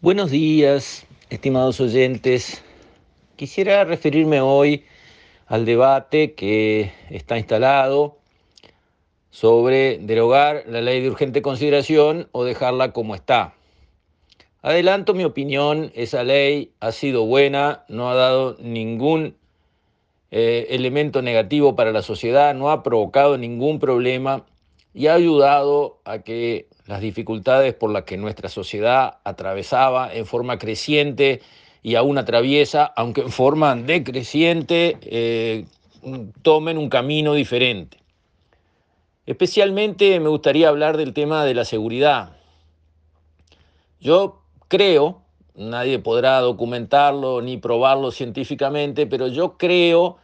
Buenos días, estimados oyentes. Quisiera referirme hoy al debate que está instalado sobre derogar la ley de urgente consideración o dejarla como está. Adelanto mi opinión, esa ley ha sido buena, no ha dado ningún eh, elemento negativo para la sociedad, no ha provocado ningún problema y ha ayudado a que las dificultades por las que nuestra sociedad atravesaba en forma creciente y aún atraviesa, aunque en forma decreciente, eh, tomen un camino diferente. Especialmente me gustaría hablar del tema de la seguridad. Yo creo, nadie podrá documentarlo ni probarlo científicamente, pero yo creo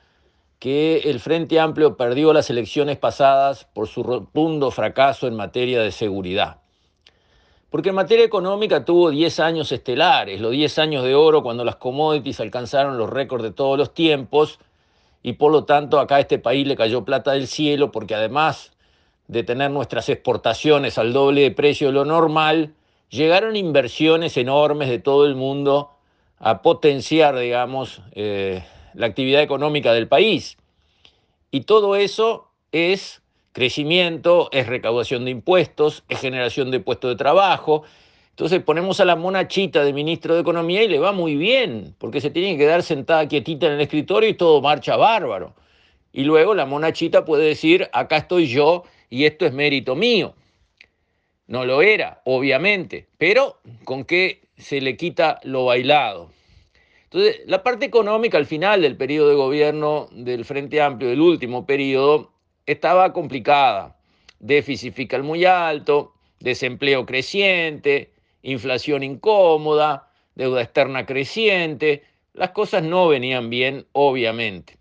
que el Frente Amplio perdió las elecciones pasadas por su rotundo fracaso en materia de seguridad. Porque en materia económica tuvo 10 años estelares, los 10 años de oro cuando las commodities alcanzaron los récords de todos los tiempos y por lo tanto acá a este país le cayó plata del cielo porque además de tener nuestras exportaciones al doble de precio de lo normal, llegaron inversiones enormes de todo el mundo a potenciar, digamos, eh, la actividad económica del país. Y todo eso es crecimiento, es recaudación de impuestos, es generación de puestos de trabajo. Entonces ponemos a la monachita de ministro de Economía y le va muy bien, porque se tiene que quedar sentada quietita en el escritorio y todo marcha bárbaro. Y luego la monachita puede decir, acá estoy yo y esto es mérito mío. No lo era, obviamente, pero con qué se le quita lo bailado. Entonces, la parte económica al final del periodo de gobierno del Frente Amplio, del último periodo, estaba complicada. Déficit fiscal muy alto, desempleo creciente, inflación incómoda, deuda externa creciente. Las cosas no venían bien, obviamente.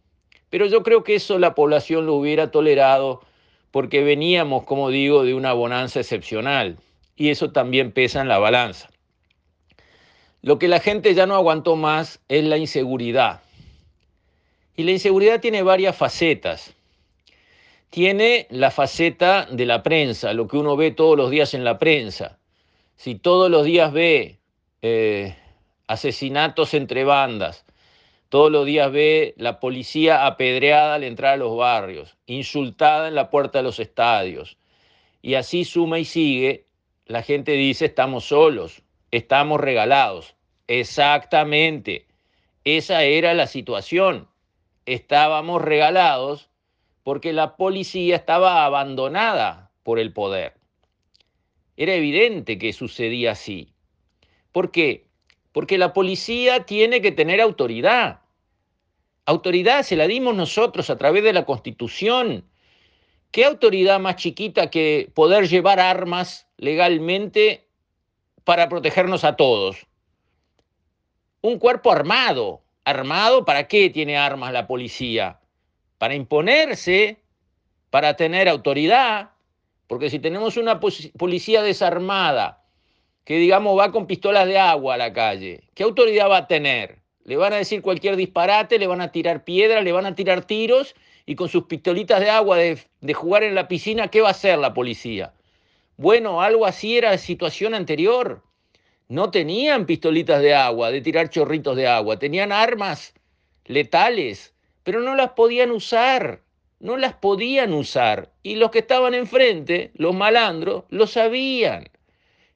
Pero yo creo que eso la población lo hubiera tolerado porque veníamos, como digo, de una bonanza excepcional. Y eso también pesa en la balanza. Lo que la gente ya no aguantó más es la inseguridad. Y la inseguridad tiene varias facetas. Tiene la faceta de la prensa, lo que uno ve todos los días en la prensa. Si todos los días ve eh, asesinatos entre bandas, todos los días ve la policía apedreada al entrar a los barrios, insultada en la puerta de los estadios, y así suma y sigue, la gente dice estamos solos, estamos regalados. Exactamente, esa era la situación. Estábamos regalados porque la policía estaba abandonada por el poder. Era evidente que sucedía así. ¿Por qué? Porque la policía tiene que tener autoridad. Autoridad se la dimos nosotros a través de la Constitución. ¿Qué autoridad más chiquita que poder llevar armas legalmente para protegernos a todos. Un cuerpo armado. ¿Armado para qué tiene armas la policía? Para imponerse, para tener autoridad, porque si tenemos una policía desarmada, que digamos va con pistolas de agua a la calle, ¿qué autoridad va a tener? Le van a decir cualquier disparate, le van a tirar piedras, le van a tirar tiros y con sus pistolitas de agua de, de jugar en la piscina, ¿qué va a hacer la policía? Bueno, algo así era la situación anterior. No tenían pistolitas de agua, de tirar chorritos de agua, tenían armas letales, pero no las podían usar, no las podían usar. Y los que estaban enfrente, los malandros, lo sabían.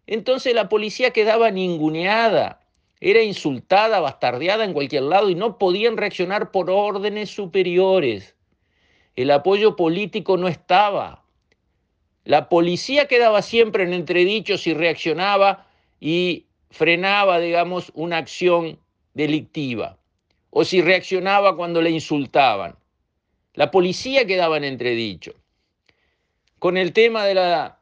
Entonces la policía quedaba ninguneada, era insultada, bastardeada en cualquier lado y no podían reaccionar por órdenes superiores. El apoyo político no estaba. La policía quedaba siempre en entredicho si reaccionaba y frenaba, digamos, una acción delictiva o si reaccionaba cuando le insultaban. La policía quedaba en entredicho. Con el tema de la,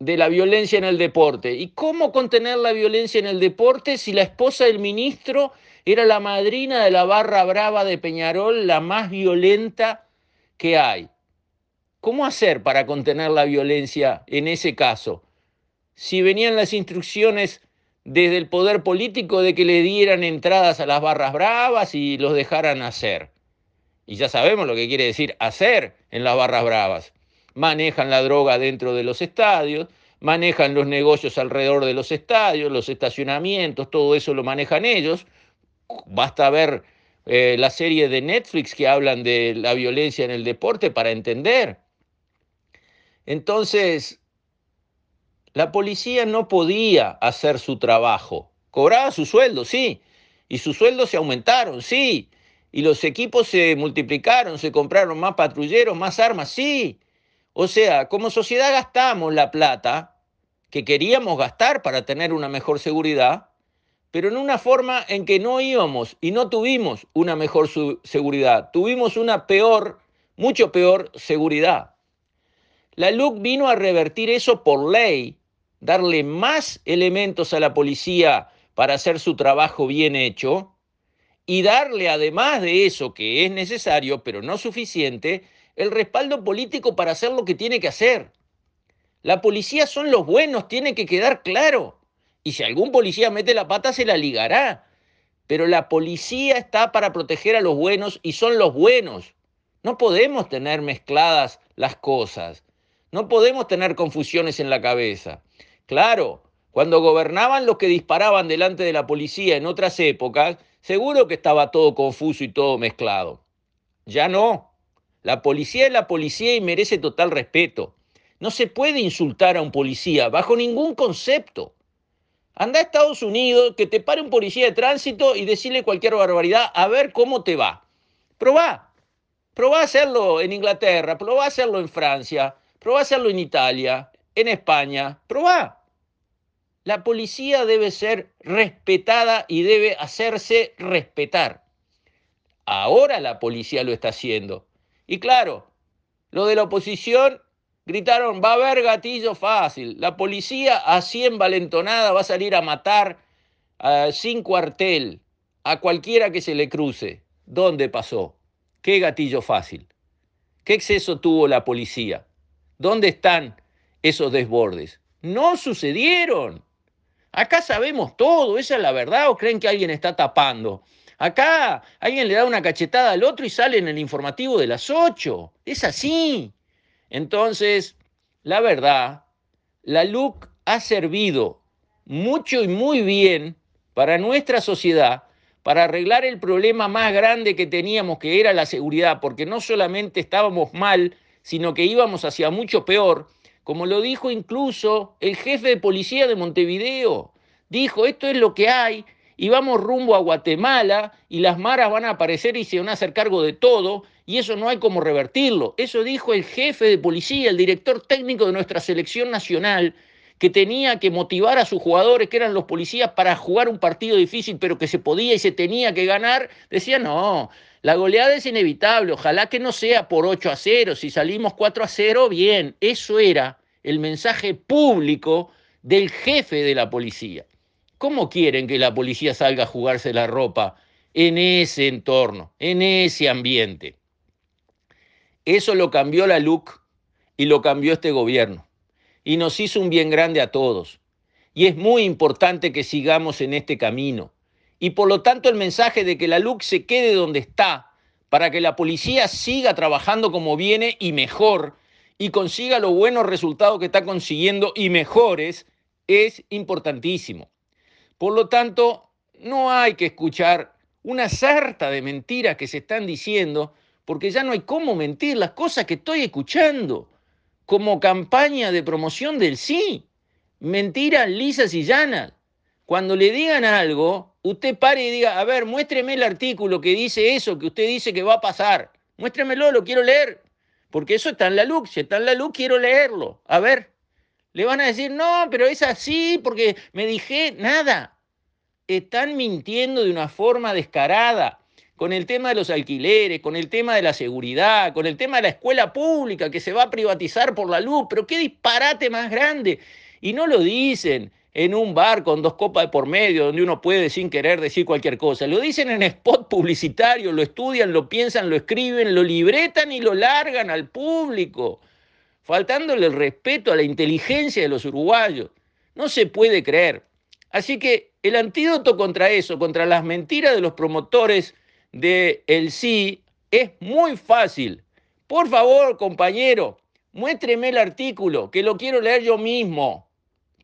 de la violencia en el deporte. ¿Y cómo contener la violencia en el deporte si la esposa del ministro era la madrina de la barra brava de Peñarol, la más violenta que hay? ¿Cómo hacer para contener la violencia en ese caso? Si venían las instrucciones desde el poder político de que le dieran entradas a las barras bravas y los dejaran hacer. Y ya sabemos lo que quiere decir hacer en las barras bravas. Manejan la droga dentro de los estadios, manejan los negocios alrededor de los estadios, los estacionamientos, todo eso lo manejan ellos. Basta ver eh, la serie de Netflix que hablan de la violencia en el deporte para entender. Entonces, la policía no podía hacer su trabajo. Cobraba su sueldo, sí, y sus sueldos se aumentaron, sí, y los equipos se multiplicaron, se compraron más patrulleros, más armas, sí. O sea, como sociedad gastamos la plata que queríamos gastar para tener una mejor seguridad, pero en una forma en que no íbamos y no tuvimos una mejor seguridad, tuvimos una peor, mucho peor seguridad. La LUC vino a revertir eso por ley, darle más elementos a la policía para hacer su trabajo bien hecho y darle además de eso que es necesario, pero no suficiente, el respaldo político para hacer lo que tiene que hacer. La policía son los buenos, tiene que quedar claro. Y si algún policía mete la pata, se la ligará. Pero la policía está para proteger a los buenos y son los buenos. No podemos tener mezcladas las cosas. No podemos tener confusiones en la cabeza. Claro, cuando gobernaban los que disparaban delante de la policía en otras épocas, seguro que estaba todo confuso y todo mezclado. Ya no. La policía es la policía y merece total respeto. No se puede insultar a un policía bajo ningún concepto. Anda a Estados Unidos, que te pare un policía de tránsito y decirle cualquier barbaridad a ver cómo te va. Probá. Probá a hacerlo en Inglaterra, probá a hacerlo en Francia, probá hacerlo en Italia, en España. Probá. La policía debe ser respetada y debe hacerse respetar. Ahora la policía lo está haciendo. Y claro, lo de la oposición gritaron, va a haber gatillo fácil. La policía así envalentonada va a salir a matar sin cuartel a cualquiera que se le cruce. ¿Dónde pasó? ¿Qué gatillo fácil? ¿Qué exceso tuvo la policía? ¿Dónde están esos desbordes? No sucedieron. Acá sabemos todo, esa es la verdad, o creen que alguien está tapando. Acá alguien le da una cachetada al otro y sale en el informativo de las 8. Es así. Entonces, la verdad, la LUC ha servido mucho y muy bien para nuestra sociedad, para arreglar el problema más grande que teníamos, que era la seguridad, porque no solamente estábamos mal, sino que íbamos hacia mucho peor, como lo dijo incluso el jefe de policía de Montevideo. Dijo, esto es lo que hay, y vamos rumbo a Guatemala y las maras van a aparecer y se van a hacer cargo de todo y eso no hay como revertirlo. Eso dijo el jefe de policía, el director técnico de nuestra selección nacional, que tenía que motivar a sus jugadores, que eran los policías, para jugar un partido difícil, pero que se podía y se tenía que ganar. Decía, no, la goleada es inevitable, ojalá que no sea por 8 a 0, si salimos 4 a 0, bien. Eso era el mensaje público del jefe de la policía. ¿Cómo quieren que la policía salga a jugarse la ropa en ese entorno, en ese ambiente? Eso lo cambió la LUC y lo cambió este gobierno. Y nos hizo un bien grande a todos. Y es muy importante que sigamos en este camino. Y por lo tanto el mensaje de que la LUC se quede donde está, para que la policía siga trabajando como viene y mejor, y consiga los buenos resultados que está consiguiendo y mejores, es importantísimo. Por lo tanto, no hay que escuchar una sarta de mentiras que se están diciendo, porque ya no hay cómo mentir las cosas que estoy escuchando como campaña de promoción del sí. Mentiras lisas y llanas. Cuando le digan algo, usted pare y diga, a ver, muéstreme el artículo que dice eso, que usted dice que va a pasar. Muéstremelo, lo quiero leer. Porque eso está en la luz, si está en la luz, quiero leerlo. A ver, le van a decir, no, pero es así porque me dije nada. Están mintiendo de una forma descarada con el tema de los alquileres, con el tema de la seguridad, con el tema de la escuela pública que se va a privatizar por la luz. Pero qué disparate más grande. Y no lo dicen en un bar con dos copas de por medio, donde uno puede sin querer decir cualquier cosa. Lo dicen en spot publicitario, lo estudian, lo piensan, lo escriben, lo libretan y lo largan al público faltándole el respeto a la inteligencia de los uruguayos. No se puede creer. Así que el antídoto contra eso, contra las mentiras de los promotores del el sí, es muy fácil. Por favor, compañero, muéstreme el artículo, que lo quiero leer yo mismo.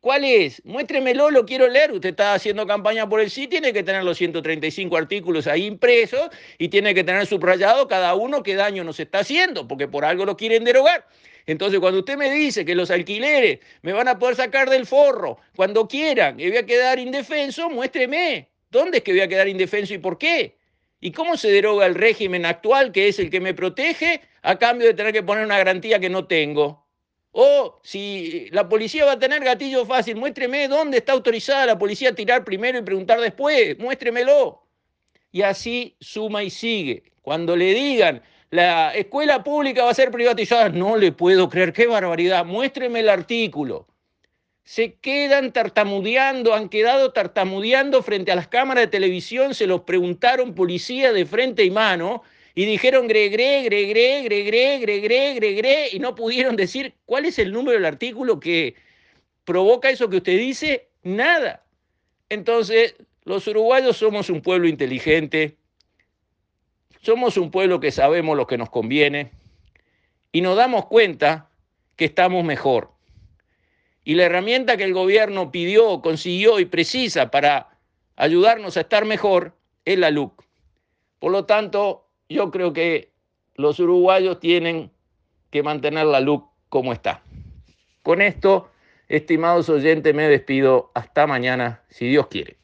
¿Cuál es? Muéstremelo, lo quiero leer. Usted está haciendo campaña por el sí, tiene que tener los 135 artículos ahí impresos y tiene que tener subrayado cada uno qué daño nos está haciendo, porque por algo lo quieren derogar. Entonces, cuando usted me dice que los alquileres me van a poder sacar del forro cuando quieran y voy a quedar indefenso, muéstreme. ¿Dónde es que voy a quedar indefenso y por qué? ¿Y cómo se deroga el régimen actual, que es el que me protege, a cambio de tener que poner una garantía que no tengo? O si la policía va a tener gatillo fácil, muéstreme dónde está autorizada la policía a tirar primero y preguntar después, muéstremelo. Y así suma y sigue. Cuando le digan, la escuela pública va a ser privatizada, no le puedo creer, qué barbaridad, muéstreme el artículo. Se quedan tartamudeando, han quedado tartamudeando frente a las cámaras de televisión, se los preguntaron policía de frente y mano, y dijeron gregre, gregre, gregre, gregre, gregre, y no pudieron decir cuál es el número del artículo que provoca eso que usted dice, nada. Entonces, los uruguayos somos un pueblo inteligente, somos un pueblo que sabemos lo que nos conviene y nos damos cuenta que estamos mejor. Y la herramienta que el gobierno pidió, consiguió y precisa para ayudarnos a estar mejor es la LUC. Por lo tanto, yo creo que los uruguayos tienen que mantener la luz como está. Con esto, estimados oyentes, me despido. Hasta mañana, si Dios quiere.